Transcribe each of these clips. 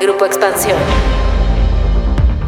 Grupo Expansión.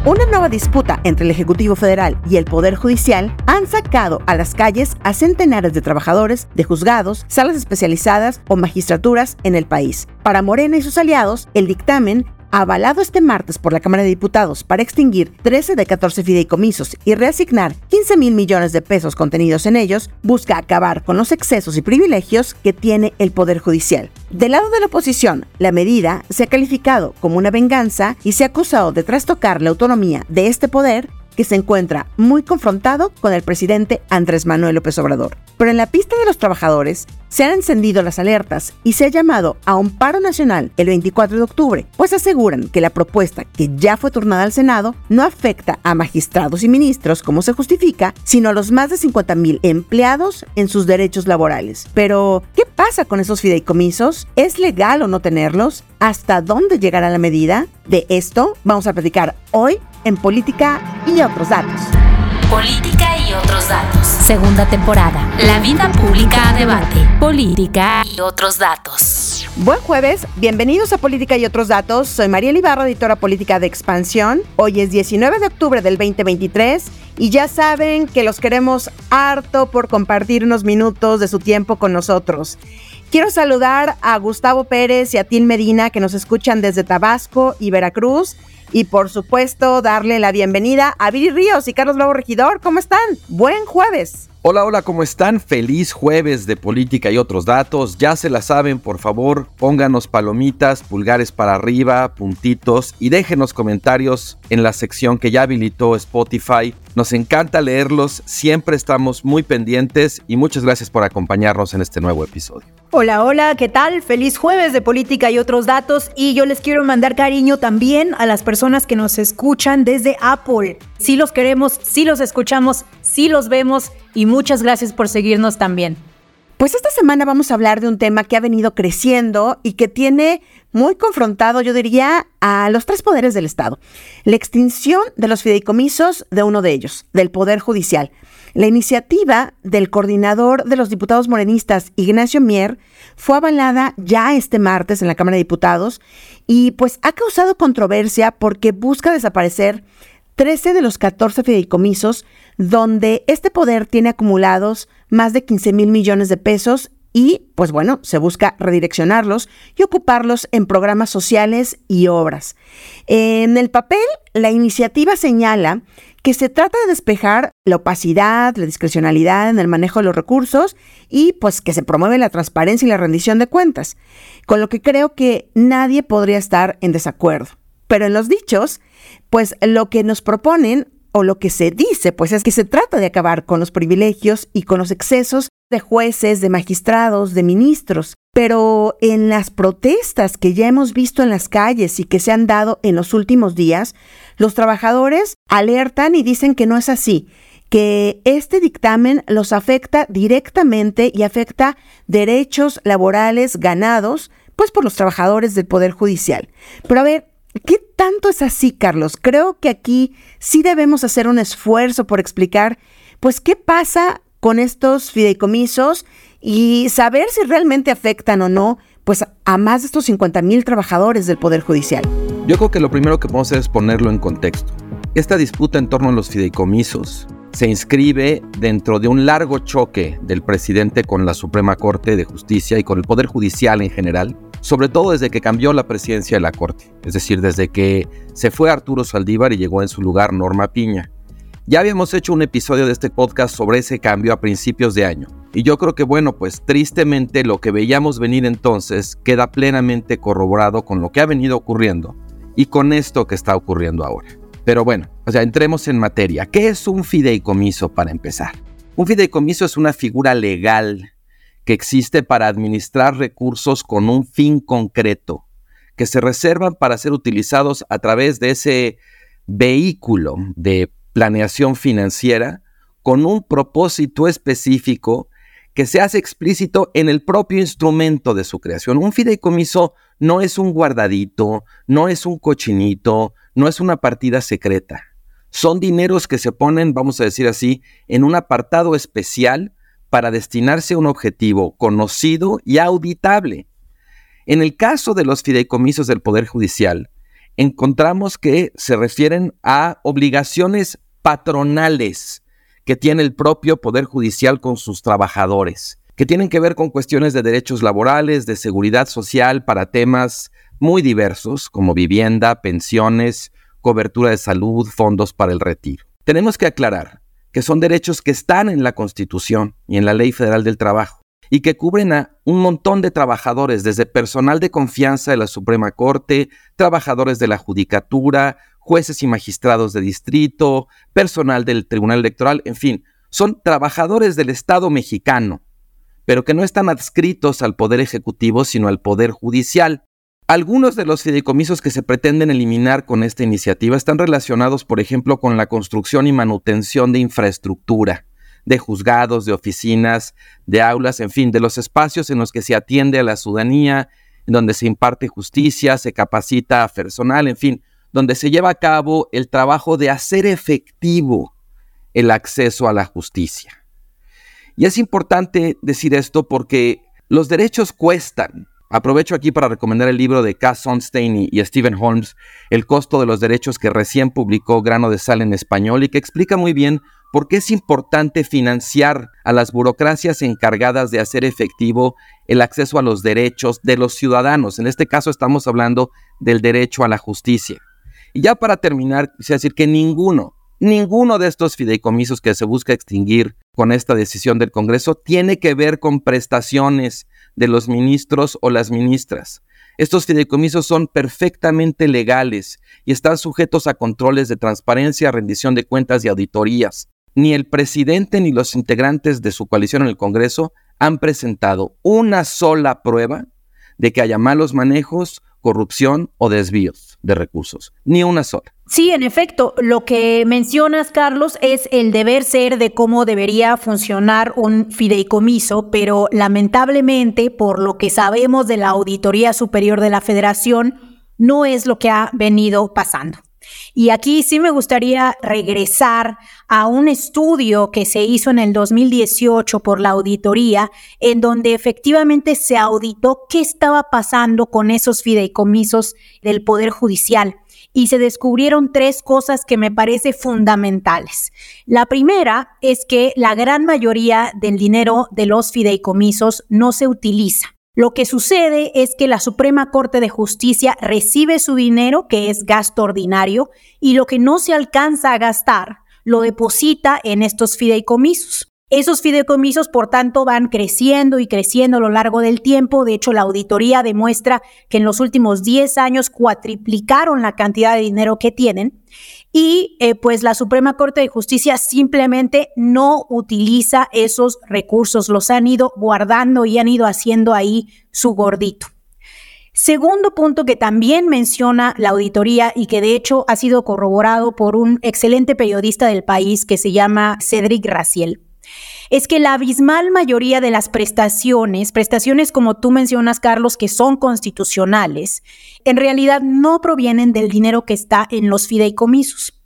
Una nueva disputa entre el Ejecutivo Federal y el Poder Judicial han sacado a las calles a centenares de trabajadores de juzgados, salas especializadas o magistraturas en el país. Para Morena y sus aliados, el dictamen avalado este martes por la Cámara de Diputados para extinguir 13 de 14 fideicomisos y reasignar 15 mil millones de pesos contenidos en ellos, busca acabar con los excesos y privilegios que tiene el Poder Judicial. Del lado de la oposición, la medida se ha calificado como una venganza y se ha acusado de trastocar la autonomía de este poder que se encuentra muy confrontado con el presidente Andrés Manuel López Obrador. Pero en la pista de los trabajadores se han encendido las alertas y se ha llamado a un paro nacional el 24 de octubre, pues aseguran que la propuesta que ya fue turnada al Senado no afecta a magistrados y ministros como se justifica, sino a los más de 50 mil empleados en sus derechos laborales. Pero, ¿qué pasa con esos fideicomisos? ¿Es legal o no tenerlos? ¿Hasta dónde llegará la medida? De esto vamos a platicar hoy en política y otros datos. Política y otros datos. Segunda temporada. La vida pública a debate. Política y otros datos. Buen jueves, bienvenidos a Política y otros datos. Soy María Ibarra, editora política de Expansión. Hoy es 19 de octubre del 2023 y ya saben que los queremos harto por compartir unos minutos de su tiempo con nosotros. Quiero saludar a Gustavo Pérez y a Tim Medina que nos escuchan desde Tabasco y Veracruz y por supuesto darle la bienvenida a Viri Ríos y Carlos Lobo Regidor. ¿Cómo están? Buen jueves. Hola, hola, ¿cómo están? Feliz jueves de política y otros datos. Ya se la saben, por favor, pónganos palomitas, pulgares para arriba, puntitos y déjenos comentarios en la sección que ya habilitó Spotify. Nos encanta leerlos, siempre estamos muy pendientes y muchas gracias por acompañarnos en este nuevo episodio. Hola, hola, ¿qué tal? Feliz jueves de política y otros datos y yo les quiero mandar cariño también a las personas que nos escuchan desde Apple. Sí los queremos, sí los escuchamos, sí los vemos y muchas gracias por seguirnos también. Pues esta semana vamos a hablar de un tema que ha venido creciendo y que tiene muy confrontado, yo diría, a los tres poderes del Estado. La extinción de los fideicomisos de uno de ellos, del Poder Judicial. La iniciativa del coordinador de los diputados morenistas, Ignacio Mier, fue avalada ya este martes en la Cámara de Diputados y pues ha causado controversia porque busca desaparecer 13 de los 14 fideicomisos donde este poder tiene acumulados más de 15 mil millones de pesos y, pues bueno, se busca redireccionarlos y ocuparlos en programas sociales y obras. En el papel, la iniciativa señala que se trata de despejar la opacidad, la discrecionalidad en el manejo de los recursos y pues que se promueve la transparencia y la rendición de cuentas, con lo que creo que nadie podría estar en desacuerdo. Pero en los dichos, pues lo que nos proponen o lo que se dice, pues es que se trata de acabar con los privilegios y con los excesos de jueces, de magistrados, de ministros. Pero en las protestas que ya hemos visto en las calles y que se han dado en los últimos días, los trabajadores alertan y dicen que no es así, que este dictamen los afecta directamente y afecta derechos laborales ganados pues por los trabajadores del Poder Judicial. Pero a ver, ¿qué tanto es así, Carlos? Creo que aquí sí debemos hacer un esfuerzo por explicar pues qué pasa con estos fideicomisos y saber si realmente afectan o no pues a más de estos 50 mil trabajadores del Poder Judicial. Yo creo que lo primero que podemos hacer es ponerlo en contexto. Esta disputa en torno a los fideicomisos se inscribe dentro de un largo choque del presidente con la Suprema Corte de Justicia y con el Poder Judicial en general, sobre todo desde que cambió la presidencia de la Corte, es decir, desde que se fue Arturo Saldívar y llegó en su lugar Norma Piña. Ya habíamos hecho un episodio de este podcast sobre ese cambio a principios de año. Y yo creo que bueno, pues tristemente lo que veíamos venir entonces queda plenamente corroborado con lo que ha venido ocurriendo y con esto que está ocurriendo ahora. Pero bueno, o sea, entremos en materia. ¿Qué es un fideicomiso para empezar? Un fideicomiso es una figura legal que existe para administrar recursos con un fin concreto, que se reservan para ser utilizados a través de ese vehículo de planeación financiera con un propósito específico que se hace explícito en el propio instrumento de su creación. Un fideicomiso no es un guardadito, no es un cochinito, no es una partida secreta. Son dineros que se ponen, vamos a decir así, en un apartado especial para destinarse a un objetivo conocido y auditable. En el caso de los fideicomisos del Poder Judicial, encontramos que se refieren a obligaciones patronales que tiene el propio Poder Judicial con sus trabajadores, que tienen que ver con cuestiones de derechos laborales, de seguridad social para temas muy diversos como vivienda, pensiones, cobertura de salud, fondos para el retiro. Tenemos que aclarar que son derechos que están en la Constitución y en la Ley Federal del Trabajo y que cubren a un montón de trabajadores, desde personal de confianza de la Suprema Corte, trabajadores de la Judicatura, jueces y magistrados de distrito, personal del Tribunal Electoral, en fin, son trabajadores del Estado mexicano, pero que no están adscritos al Poder Ejecutivo, sino al Poder Judicial. Algunos de los fideicomisos que se pretenden eliminar con esta iniciativa están relacionados, por ejemplo, con la construcción y manutención de infraestructura de juzgados, de oficinas, de aulas, en fin, de los espacios en los que se atiende a la ciudadanía, en donde se imparte justicia, se capacita a personal, en fin, donde se lleva a cabo el trabajo de hacer efectivo el acceso a la justicia. Y es importante decir esto porque los derechos cuestan. Aprovecho aquí para recomendar el libro de Cass Sonstein y Stephen Holmes, El costo de los derechos que recién publicó Grano de Sal en español y que explica muy bien ¿Por qué es importante financiar a las burocracias encargadas de hacer efectivo el acceso a los derechos de los ciudadanos? En este caso estamos hablando del derecho a la justicia. Y ya para terminar, quisiera decir que ninguno, ninguno de estos fideicomisos que se busca extinguir con esta decisión del Congreso tiene que ver con prestaciones de los ministros o las ministras. Estos fideicomisos son perfectamente legales y están sujetos a controles de transparencia, rendición de cuentas y auditorías ni el presidente ni los integrantes de su coalición en el Congreso han presentado una sola prueba de que haya malos manejos, corrupción o desvíos de recursos. Ni una sola. Sí, en efecto, lo que mencionas, Carlos, es el deber ser de cómo debería funcionar un fideicomiso, pero lamentablemente, por lo que sabemos de la Auditoría Superior de la Federación, no es lo que ha venido pasando. Y aquí sí me gustaría regresar a un estudio que se hizo en el 2018 por la auditoría, en donde efectivamente se auditó qué estaba pasando con esos fideicomisos del Poder Judicial y se descubrieron tres cosas que me parece fundamentales. La primera es que la gran mayoría del dinero de los fideicomisos no se utiliza. Lo que sucede es que la Suprema Corte de Justicia recibe su dinero, que es gasto ordinario, y lo que no se alcanza a gastar lo deposita en estos fideicomisos. Esos fideicomisos, por tanto, van creciendo y creciendo a lo largo del tiempo. De hecho, la auditoría demuestra que en los últimos 10 años cuatriplicaron la cantidad de dinero que tienen y eh, pues la Suprema Corte de Justicia simplemente no utiliza esos recursos, los han ido guardando y han ido haciendo ahí su gordito. Segundo punto que también menciona la auditoría y que de hecho ha sido corroborado por un excelente periodista del país que se llama Cedric Raciel es que la abismal mayoría de las prestaciones, prestaciones como tú mencionas, Carlos, que son constitucionales, en realidad no provienen del dinero que está en los fideicomisos.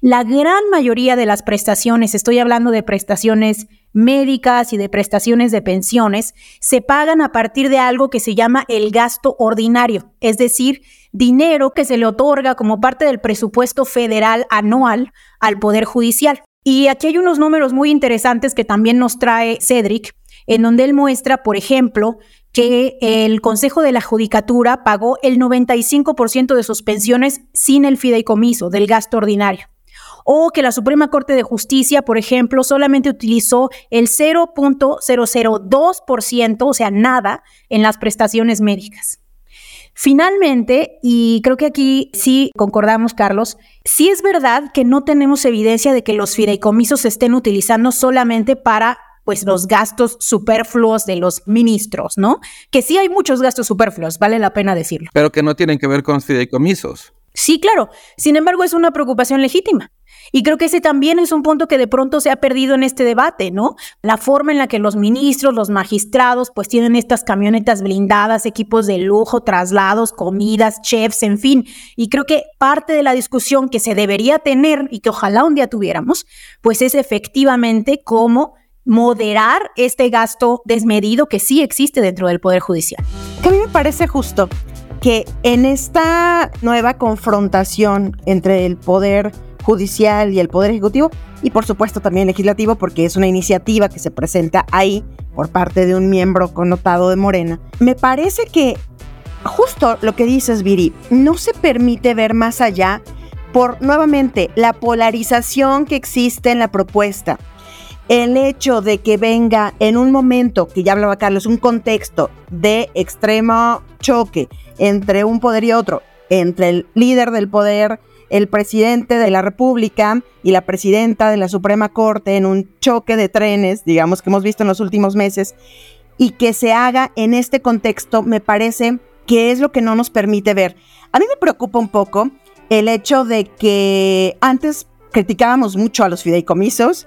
La gran mayoría de las prestaciones, estoy hablando de prestaciones médicas y de prestaciones de pensiones, se pagan a partir de algo que se llama el gasto ordinario, es decir, dinero que se le otorga como parte del presupuesto federal anual al Poder Judicial. Y aquí hay unos números muy interesantes que también nos trae Cedric, en donde él muestra, por ejemplo, que el Consejo de la Judicatura pagó el 95% de sus pensiones sin el fideicomiso del gasto ordinario. O que la Suprema Corte de Justicia, por ejemplo, solamente utilizó el 0.002%, o sea, nada, en las prestaciones médicas. Finalmente, y creo que aquí sí concordamos, Carlos, sí es verdad que no tenemos evidencia de que los fideicomisos se estén utilizando solamente para pues los gastos superfluos de los ministros, ¿no? Que sí hay muchos gastos superfluos, vale la pena decirlo. Pero que no tienen que ver con fideicomisos. Sí, claro. Sin embargo, es una preocupación legítima. Y creo que ese también es un punto que de pronto se ha perdido en este debate, ¿no? La forma en la que los ministros, los magistrados, pues tienen estas camionetas blindadas, equipos de lujo, traslados, comidas, chefs, en fin. Y creo que parte de la discusión que se debería tener y que ojalá un día tuviéramos, pues es efectivamente cómo moderar este gasto desmedido que sí existe dentro del Poder Judicial. a mí me parece justo que en esta nueva confrontación entre el Poder Judicial y el Poder Ejecutivo, y por supuesto también legislativo, porque es una iniciativa que se presenta ahí por parte de un miembro connotado de Morena, me parece que justo lo que dices, Viri, no se permite ver más allá por nuevamente la polarización que existe en la propuesta. El hecho de que venga en un momento, que ya hablaba Carlos, un contexto de extremo choque entre un poder y otro, entre el líder del poder, el presidente de la República y la presidenta de la Suprema Corte en un choque de trenes, digamos que hemos visto en los últimos meses, y que se haga en este contexto, me parece que es lo que no nos permite ver. A mí me preocupa un poco el hecho de que antes criticábamos mucho a los fideicomisos,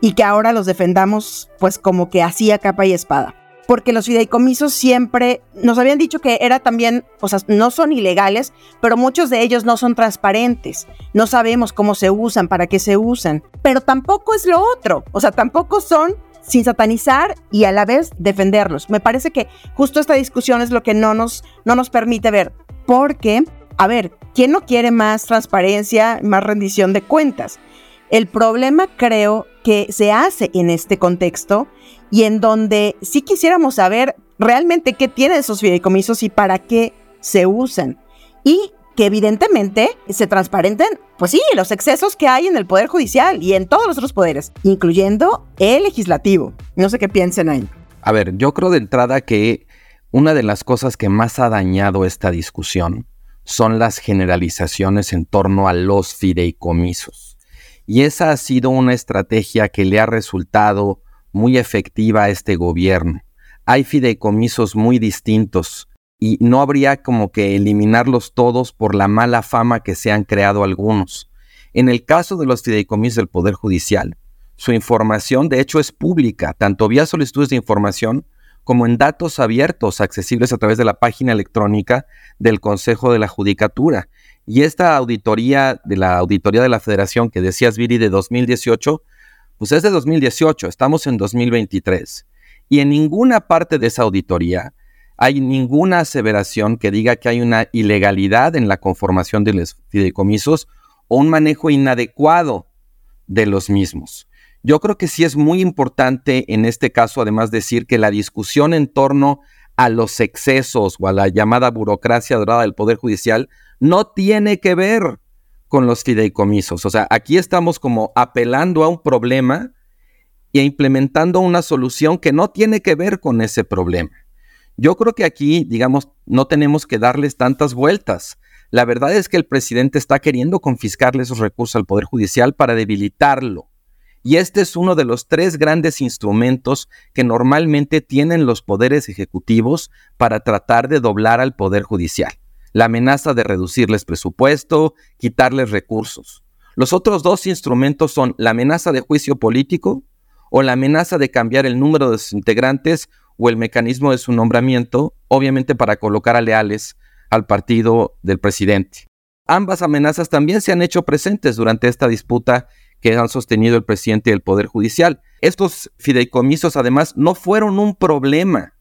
y que ahora los defendamos pues como que hacía capa y espada. Porque los fideicomisos siempre nos habían dicho que era también, o sea, no son ilegales, pero muchos de ellos no son transparentes. No sabemos cómo se usan, para qué se usan. Pero tampoco es lo otro. O sea, tampoco son sin satanizar y a la vez defenderlos. Me parece que justo esta discusión es lo que no nos, no nos permite ver. Porque, a ver, ¿quién no quiere más transparencia, más rendición de cuentas? El problema creo que se hace en este contexto y en donde sí quisiéramos saber realmente qué tienen esos fideicomisos y para qué se usan. Y que evidentemente se transparenten, pues sí, los excesos que hay en el Poder Judicial y en todos los otros poderes, incluyendo el legislativo. No sé qué piensen ahí. A ver, yo creo de entrada que una de las cosas que más ha dañado esta discusión son las generalizaciones en torno a los fideicomisos. Y esa ha sido una estrategia que le ha resultado muy efectiva este gobierno. Hay fideicomisos muy distintos y no habría como que eliminarlos todos por la mala fama que se han creado algunos. En el caso de los fideicomisos del Poder Judicial, su información de hecho es pública, tanto vía solicitudes de información como en datos abiertos accesibles a través de la página electrónica del Consejo de la Judicatura. Y esta auditoría de la Auditoría de la Federación que decías, Viri, de 2018, pues es de 2018, estamos en 2023. Y en ninguna parte de esa auditoría hay ninguna aseveración que diga que hay una ilegalidad en la conformación de los fideicomisos o un manejo inadecuado de los mismos. Yo creo que sí es muy importante en este caso además decir que la discusión en torno a los excesos o a la llamada burocracia dorada del Poder Judicial no tiene que ver con los fideicomisos. O sea, aquí estamos como apelando a un problema e implementando una solución que no tiene que ver con ese problema. Yo creo que aquí, digamos, no tenemos que darles tantas vueltas. La verdad es que el presidente está queriendo confiscarle esos recursos al Poder Judicial para debilitarlo. Y este es uno de los tres grandes instrumentos que normalmente tienen los poderes ejecutivos para tratar de doblar al Poder Judicial la amenaza de reducirles presupuesto, quitarles recursos. Los otros dos instrumentos son la amenaza de juicio político o la amenaza de cambiar el número de sus integrantes o el mecanismo de su nombramiento, obviamente para colocar a leales al partido del presidente. Ambas amenazas también se han hecho presentes durante esta disputa que han sostenido el presidente y el Poder Judicial. Estos fideicomisos además no fueron un problema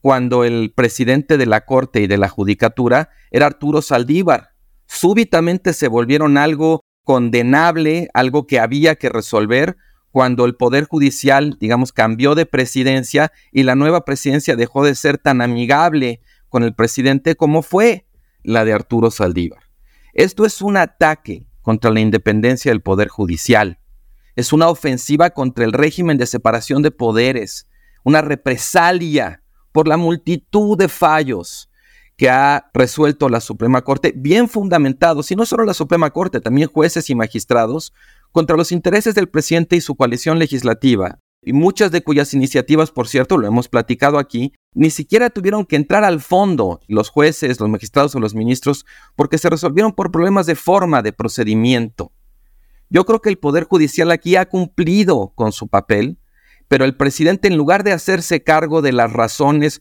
cuando el presidente de la Corte y de la Judicatura era Arturo Saldívar. Súbitamente se volvieron algo condenable, algo que había que resolver cuando el Poder Judicial, digamos, cambió de presidencia y la nueva presidencia dejó de ser tan amigable con el presidente como fue la de Arturo Saldívar. Esto es un ataque contra la independencia del Poder Judicial. Es una ofensiva contra el régimen de separación de poderes, una represalia por la multitud de fallos que ha resuelto la Suprema Corte, bien fundamentados, y no solo la Suprema Corte, también jueces y magistrados, contra los intereses del presidente y su coalición legislativa, y muchas de cuyas iniciativas, por cierto, lo hemos platicado aquí, ni siquiera tuvieron que entrar al fondo los jueces, los magistrados o los ministros, porque se resolvieron por problemas de forma, de procedimiento. Yo creo que el Poder Judicial aquí ha cumplido con su papel, pero el presidente, en lugar de hacerse cargo de las razones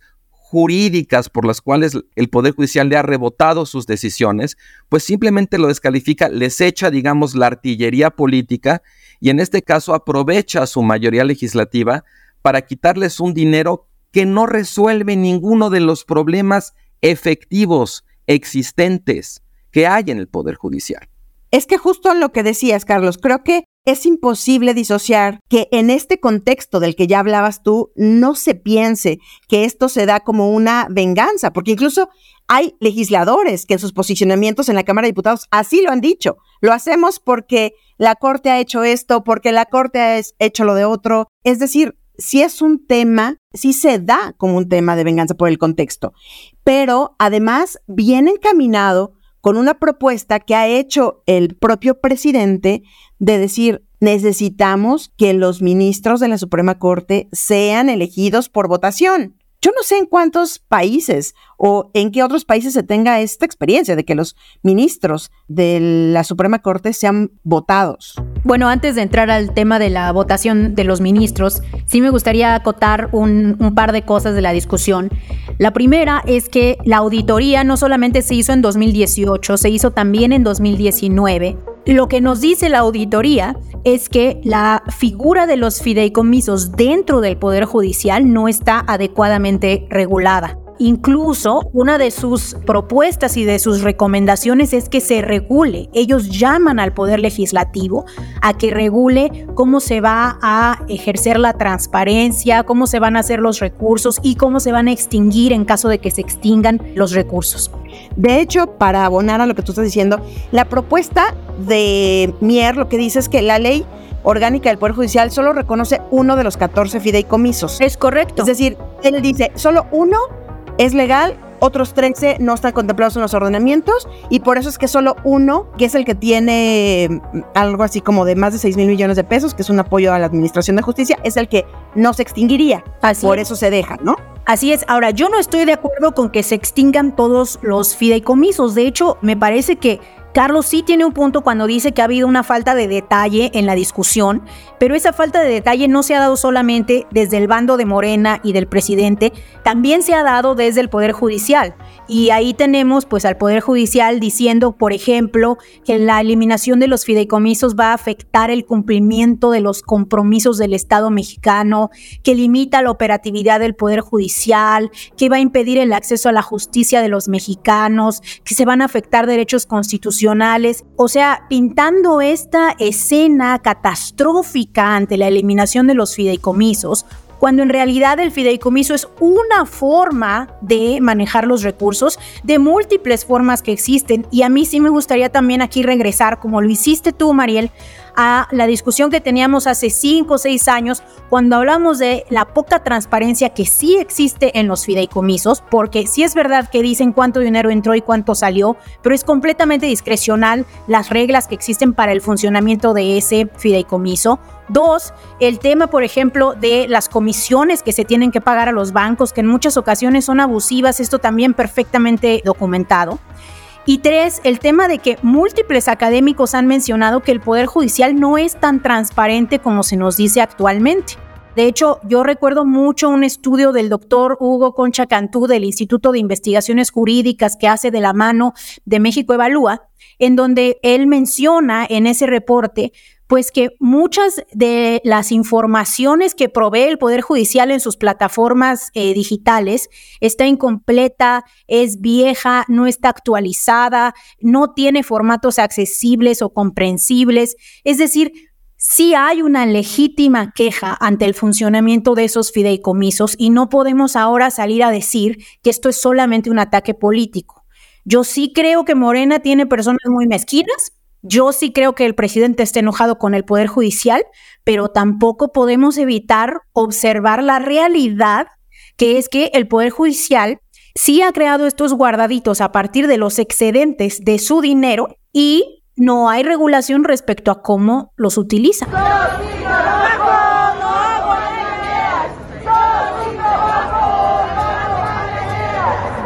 jurídicas por las cuales el Poder Judicial le ha rebotado sus decisiones, pues simplemente lo descalifica, les echa, digamos, la artillería política y en este caso aprovecha su mayoría legislativa para quitarles un dinero que no resuelve ninguno de los problemas efectivos existentes que hay en el Poder Judicial. Es que justo lo que decías, Carlos, creo que es imposible disociar que en este contexto del que ya hablabas tú, no se piense que esto se da como una venganza, porque incluso hay legisladores que en sus posicionamientos en la Cámara de Diputados así lo han dicho. Lo hacemos porque la Corte ha hecho esto, porque la Corte ha hecho lo de otro. Es decir, si es un tema, sí se da como un tema de venganza por el contexto, pero además viene encaminado con una propuesta que ha hecho el propio presidente de decir, necesitamos que los ministros de la Suprema Corte sean elegidos por votación. Yo no sé en cuántos países o en qué otros países se tenga esta experiencia de que los ministros de la Suprema Corte sean votados. Bueno, antes de entrar al tema de la votación de los ministros, sí me gustaría acotar un, un, par de cosas de la discusión. La primera es que la auditoría no solamente se hizo en 2018, se hizo también en 2019 lo que nos dice la auditoría es que la figura de los fideicomisos dentro del Poder Judicial no está adecuadamente regulada. Incluso una de sus propuestas y de sus recomendaciones es que se regule. Ellos llaman al Poder Legislativo a que regule cómo se va a ejercer la transparencia, cómo se van a hacer los recursos y cómo se van a extinguir en caso de que se extingan los recursos. De hecho, para abonar a lo que tú estás diciendo, la propuesta de Mier lo que dice es que la ley orgánica del Poder Judicial solo reconoce uno de los 14 fideicomisos. Es correcto. Es decir, él dice, solo uno es legal, otros 13 no están contemplados en los ordenamientos y por eso es que solo uno, que es el que tiene mm, algo así como de más de 6 mil millones de pesos, que es un apoyo a la Administración de Justicia, es el que no se extinguiría. Así por eso se deja, ¿no? Así es. Ahora, yo no estoy de acuerdo con que se extingan todos los fideicomisos. De hecho, me parece que Carlos sí tiene un punto cuando dice que ha habido una falta de detalle en la discusión, pero esa falta de detalle no se ha dado solamente desde el bando de Morena y del presidente, también se ha dado desde el Poder Judicial. Y ahí tenemos pues al Poder Judicial diciendo, por ejemplo, que la eliminación de los fideicomisos va a afectar el cumplimiento de los compromisos del Estado mexicano, que limita la operatividad del Poder Judicial, que va a impedir el acceso a la justicia de los mexicanos, que se van a afectar derechos constitucionales, o sea, pintando esta escena catastrófica ante la eliminación de los fideicomisos, cuando en realidad el fideicomiso es una forma de manejar los recursos de múltiples formas que existen. Y a mí sí me gustaría también aquí regresar, como lo hiciste tú, Mariel, a la discusión que teníamos hace cinco o seis años cuando hablamos de la poca transparencia que sí existe en los fideicomisos, porque sí es verdad que dicen cuánto dinero entró y cuánto salió, pero es completamente discrecional las reglas que existen para el funcionamiento de ese fideicomiso. Dos, el tema, por ejemplo, de las comisiones que se tienen que pagar a los bancos, que en muchas ocasiones son abusivas, esto también perfectamente documentado. Y tres, el tema de que múltiples académicos han mencionado que el Poder Judicial no es tan transparente como se nos dice actualmente. De hecho, yo recuerdo mucho un estudio del doctor Hugo Concha Cantú del Instituto de Investigaciones Jurídicas que hace de la mano de México Evalúa, en donde él menciona en ese reporte pues que muchas de las informaciones que provee el Poder Judicial en sus plataformas eh, digitales está incompleta, es vieja, no está actualizada, no tiene formatos accesibles o comprensibles. Es decir, sí hay una legítima queja ante el funcionamiento de esos fideicomisos y no podemos ahora salir a decir que esto es solamente un ataque político. Yo sí creo que Morena tiene personas muy mezquinas, yo sí creo que el presidente está enojado con el Poder Judicial, pero tampoco podemos evitar observar la realidad, que es que el Poder Judicial sí ha creado estos guardaditos a partir de los excedentes de su dinero y no hay regulación respecto a cómo los utiliza.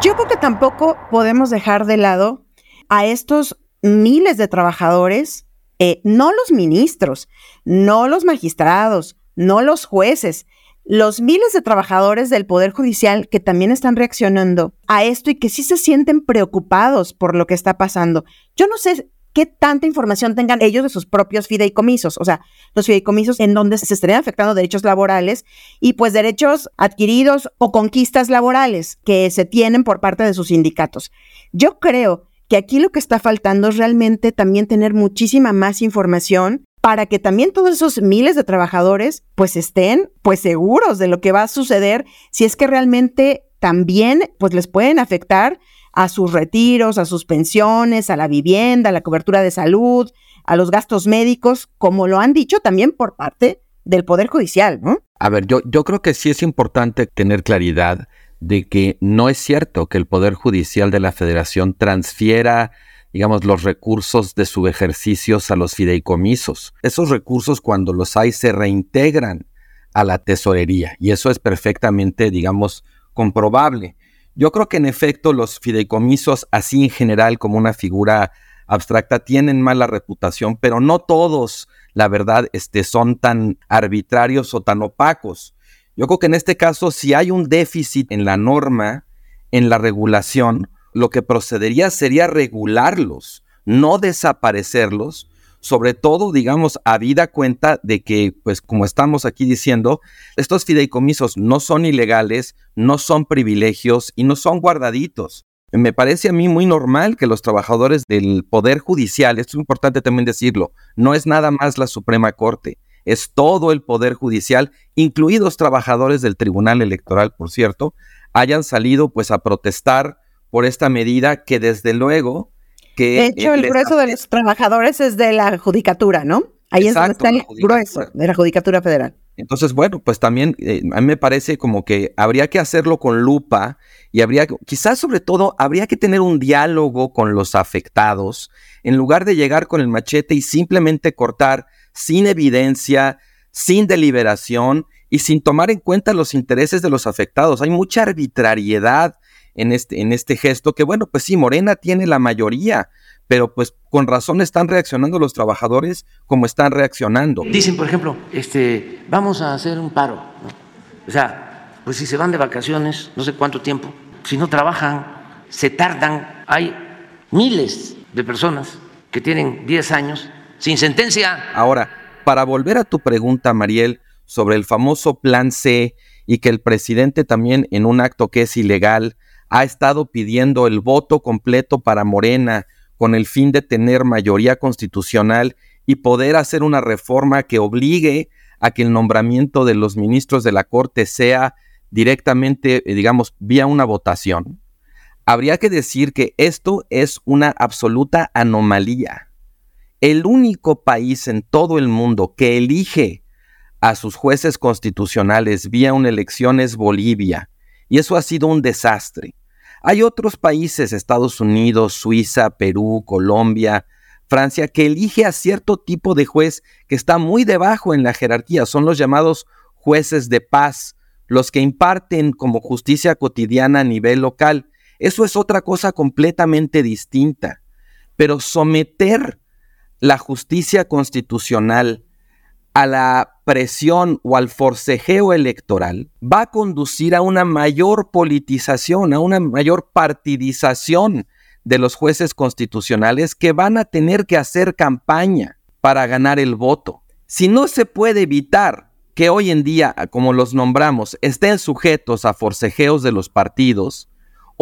Yo creo que tampoco podemos dejar de lado a estos miles de trabajadores, eh, no los ministros, no los magistrados, no los jueces, los miles de trabajadores del Poder Judicial que también están reaccionando a esto y que sí se sienten preocupados por lo que está pasando. Yo no sé qué tanta información tengan ellos de sus propios fideicomisos, o sea, los fideicomisos en donde se estarían afectando derechos laborales y pues derechos adquiridos o conquistas laborales que se tienen por parte de sus sindicatos. Yo creo que aquí lo que está faltando es realmente también tener muchísima más información para que también todos esos miles de trabajadores pues estén pues seguros de lo que va a suceder si es que realmente también pues les pueden afectar a sus retiros, a sus pensiones, a la vivienda, a la cobertura de salud, a los gastos médicos, como lo han dicho también por parte del Poder Judicial, ¿no? A ver, yo, yo creo que sí es importante tener claridad de que no es cierto que el Poder Judicial de la Federación transfiera digamos, los recursos de sus ejercicios a los fideicomisos. Esos recursos cuando los hay se reintegran a la tesorería y eso es perfectamente, digamos, comprobable. Yo creo que en efecto los fideicomisos, así en general como una figura abstracta, tienen mala reputación, pero no todos, la verdad, este, son tan arbitrarios o tan opacos. Yo creo que en este caso, si hay un déficit en la norma, en la regulación, lo que procedería sería regularlos, no desaparecerlos, sobre todo, digamos, a vida cuenta de que, pues como estamos aquí diciendo, estos fideicomisos no son ilegales, no son privilegios y no son guardaditos. Me parece a mí muy normal que los trabajadores del Poder Judicial, esto es importante también decirlo, no es nada más la Suprema Corte, es todo el Poder Judicial, incluidos trabajadores del Tribunal Electoral, por cierto, hayan salido pues a protestar por esta medida que desde luego que... De hecho, el grueso de los trabajadores es de la judicatura, ¿no? Ahí es donde está el grueso de la Judicatura Federal. Entonces, bueno, pues también eh, a mí me parece como que habría que hacerlo con lupa y habría, quizás sobre todo, habría que tener un diálogo con los afectados en lugar de llegar con el machete y simplemente cortar sin evidencia, sin deliberación y sin tomar en cuenta los intereses de los afectados. Hay mucha arbitrariedad en este, en este gesto, que bueno, pues sí, Morena tiene la mayoría, pero pues con razón están reaccionando los trabajadores como están reaccionando. Dicen, por ejemplo, este, vamos a hacer un paro. O sea, pues si se van de vacaciones, no sé cuánto tiempo, si no trabajan, se tardan. Hay miles de personas que tienen 10 años sin sentencia. Ahora, para volver a tu pregunta, Mariel, sobre el famoso plan C y que el presidente también en un acto que es ilegal ha estado pidiendo el voto completo para Morena con el fin de tener mayoría constitucional y poder hacer una reforma que obligue a que el nombramiento de los ministros de la Corte sea directamente, eh, digamos, vía una votación. Habría que decir que esto es una absoluta anomalía. El único país en todo el mundo que elige a sus jueces constitucionales vía una elección es Bolivia, y eso ha sido un desastre. Hay otros países, Estados Unidos, Suiza, Perú, Colombia, Francia, que elige a cierto tipo de juez que está muy debajo en la jerarquía. Son los llamados jueces de paz, los que imparten como justicia cotidiana a nivel local. Eso es otra cosa completamente distinta. Pero someter la justicia constitucional a la presión o al forcejeo electoral va a conducir a una mayor politización, a una mayor partidización de los jueces constitucionales que van a tener que hacer campaña para ganar el voto. Si no se puede evitar que hoy en día, como los nombramos, estén sujetos a forcejeos de los partidos,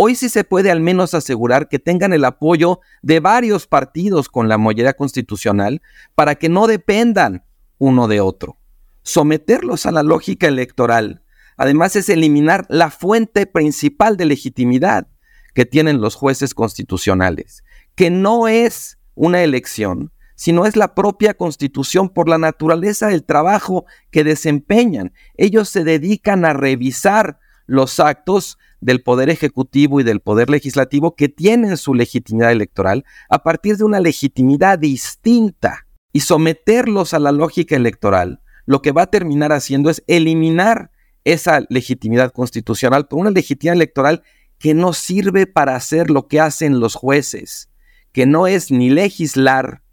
hoy sí se puede al menos asegurar que tengan el apoyo de varios partidos con la mayoría constitucional para que no dependan uno de otro. Someterlos a la lógica electoral, además, es eliminar la fuente principal de legitimidad que tienen los jueces constitucionales, que no es una elección, sino es la propia constitución por la naturaleza del trabajo que desempeñan. Ellos se dedican a revisar los actos del Poder Ejecutivo y del Poder Legislativo que tienen su legitimidad electoral a partir de una legitimidad distinta y someterlos a la lógica electoral, lo que va a terminar haciendo es eliminar esa legitimidad constitucional por una legitimidad electoral que no sirve para hacer lo que hacen los jueces, que no es ni legislar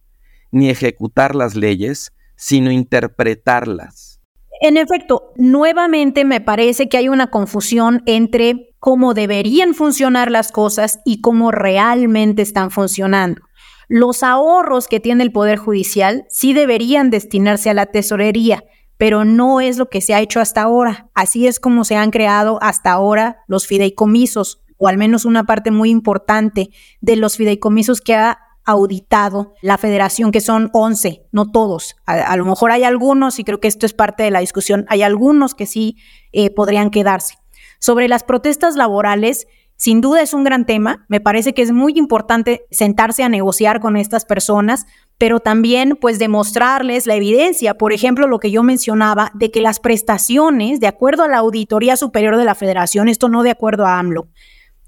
ni ejecutar las leyes, sino interpretarlas. En efecto, nuevamente me parece que hay una confusión entre cómo deberían funcionar las cosas y cómo realmente están funcionando. Los ahorros que tiene el Poder Judicial sí deberían destinarse a la tesorería, pero no es lo que se ha hecho hasta ahora. Así es como se han creado hasta ahora los fideicomisos, o al menos una parte muy importante de los fideicomisos que ha auditado la federación, que son 11, no todos. A, lo mejor hay algunos, y creo que esto es parte de la discusión, hay algunos que sí eh, podrían quedarse. Sobre las protestas laborales, sin duda es un gran tema. Me parece que es muy importante sentarse a negociar con estas personas, pero también pues demostrarles la evidencia, por ejemplo, lo que yo mencionaba de que las prestaciones, de acuerdo a la Auditoría Superior de la Federación, esto no de acuerdo a AMLO,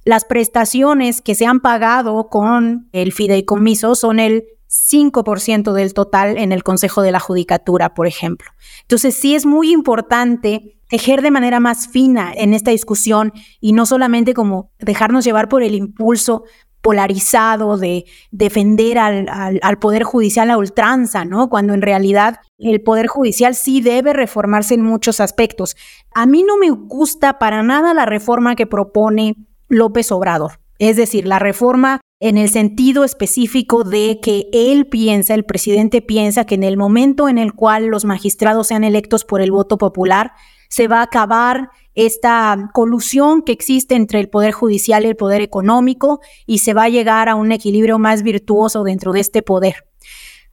las prestaciones que se han pagado con el fideicomiso son el 5% del total en el Consejo de la Judicatura, por ejemplo. Entonces, sí es muy importante tejer de manera más fina en esta discusión y no solamente como dejarnos llevar por el impulso polarizado de defender al, al, Poder Judicial a ultranza, ¿no? Cuando en realidad el Poder Judicial sí debe reformarse en muchos aspectos. A mí no me gusta para nada la reforma que propone López Obrador. Es decir, la reforma en el sentido específico de que él piensa, el presidente piensa que en el momento en el cual los magistrados sean electos por el voto popular, se va a acabar esta colusión que existe entre el poder judicial y el poder económico y se va a llegar a un equilibrio más virtuoso dentro de este poder.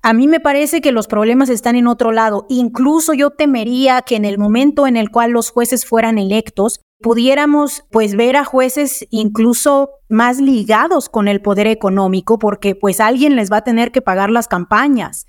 A mí me parece que los problemas están en otro lado. Incluso yo temería que en el momento en el cual los jueces fueran electos, pudiéramos pues ver a jueces incluso más ligados con el poder económico porque pues alguien les va a tener que pagar las campañas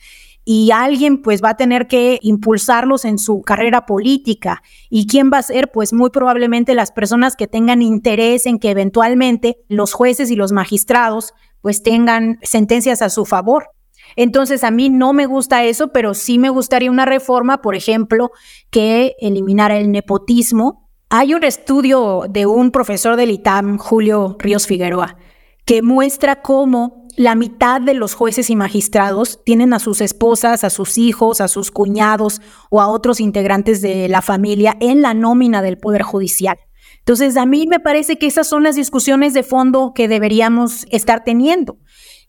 y alguien pues va a tener que impulsarlos en su carrera política. ¿Y quién va a ser? Pues muy probablemente las personas que tengan interés en que eventualmente los jueces y los magistrados pues tengan sentencias a su favor. Entonces a mí no me gusta eso, pero sí me gustaría una reforma, por ejemplo, que eliminara el nepotismo hay un estudio de un profesor del ITAM, Julio Ríos Figueroa, que muestra cómo la mitad de los jueces y magistrados tienen a sus esposas, a sus hijos, a sus cuñados o a otros integrantes de la familia en la nómina del Poder Judicial. Entonces, a mí me parece que esas son las discusiones de fondo que deberíamos estar teniendo.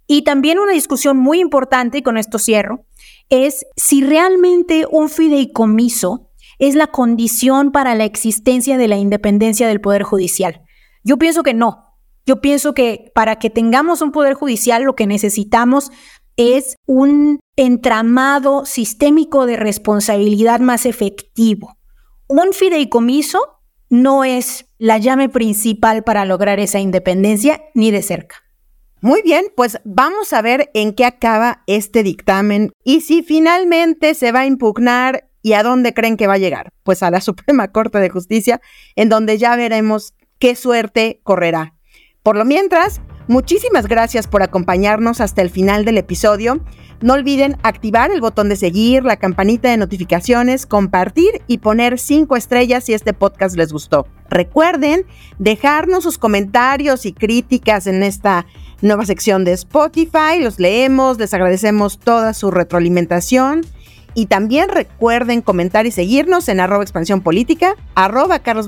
Y también una discusión muy importante, y con esto cierro, es si realmente un fideicomiso es la condición para la existencia de la independencia del Poder Judicial. Yo pienso que no. Yo pienso que para que tengamos un Poder Judicial lo que necesitamos es un entramado sistémico de responsabilidad más efectivo. Un fideicomiso no es la llave principal para lograr esa independencia ni de cerca. Muy bien, pues vamos a ver en qué acaba este dictamen y si finalmente se va a impugnar ¿Y a dónde creen que va a llegar? Pues a la Suprema Corte de Justicia, en donde ya veremos qué suerte correrá. Por lo mientras, muchísimas gracias por acompañarnos hasta el final del episodio. No olviden activar el botón de seguir, la campanita de notificaciones, compartir y poner cinco estrellas si este podcast les gustó. Recuerden dejarnos sus comentarios y críticas en esta nueva sección de Spotify. Los leemos, les agradecemos toda su retroalimentación. Y también recuerden comentar y seguirnos en arroba expansión política, arroba Carlos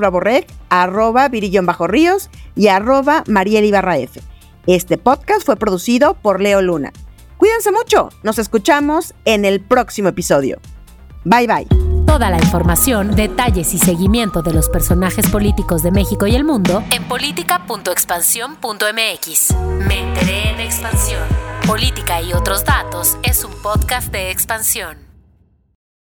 arroba Virillón Bajo Ríos y arroba Mariel Ibarra F. Este podcast fue producido por Leo Luna. Cuídense mucho, nos escuchamos en el próximo episodio. Bye bye. Toda la información, detalles y seguimiento de los personajes políticos de México y el mundo en política.expansión.mx. Me enteré en expansión. Política y otros datos es un podcast de expansión.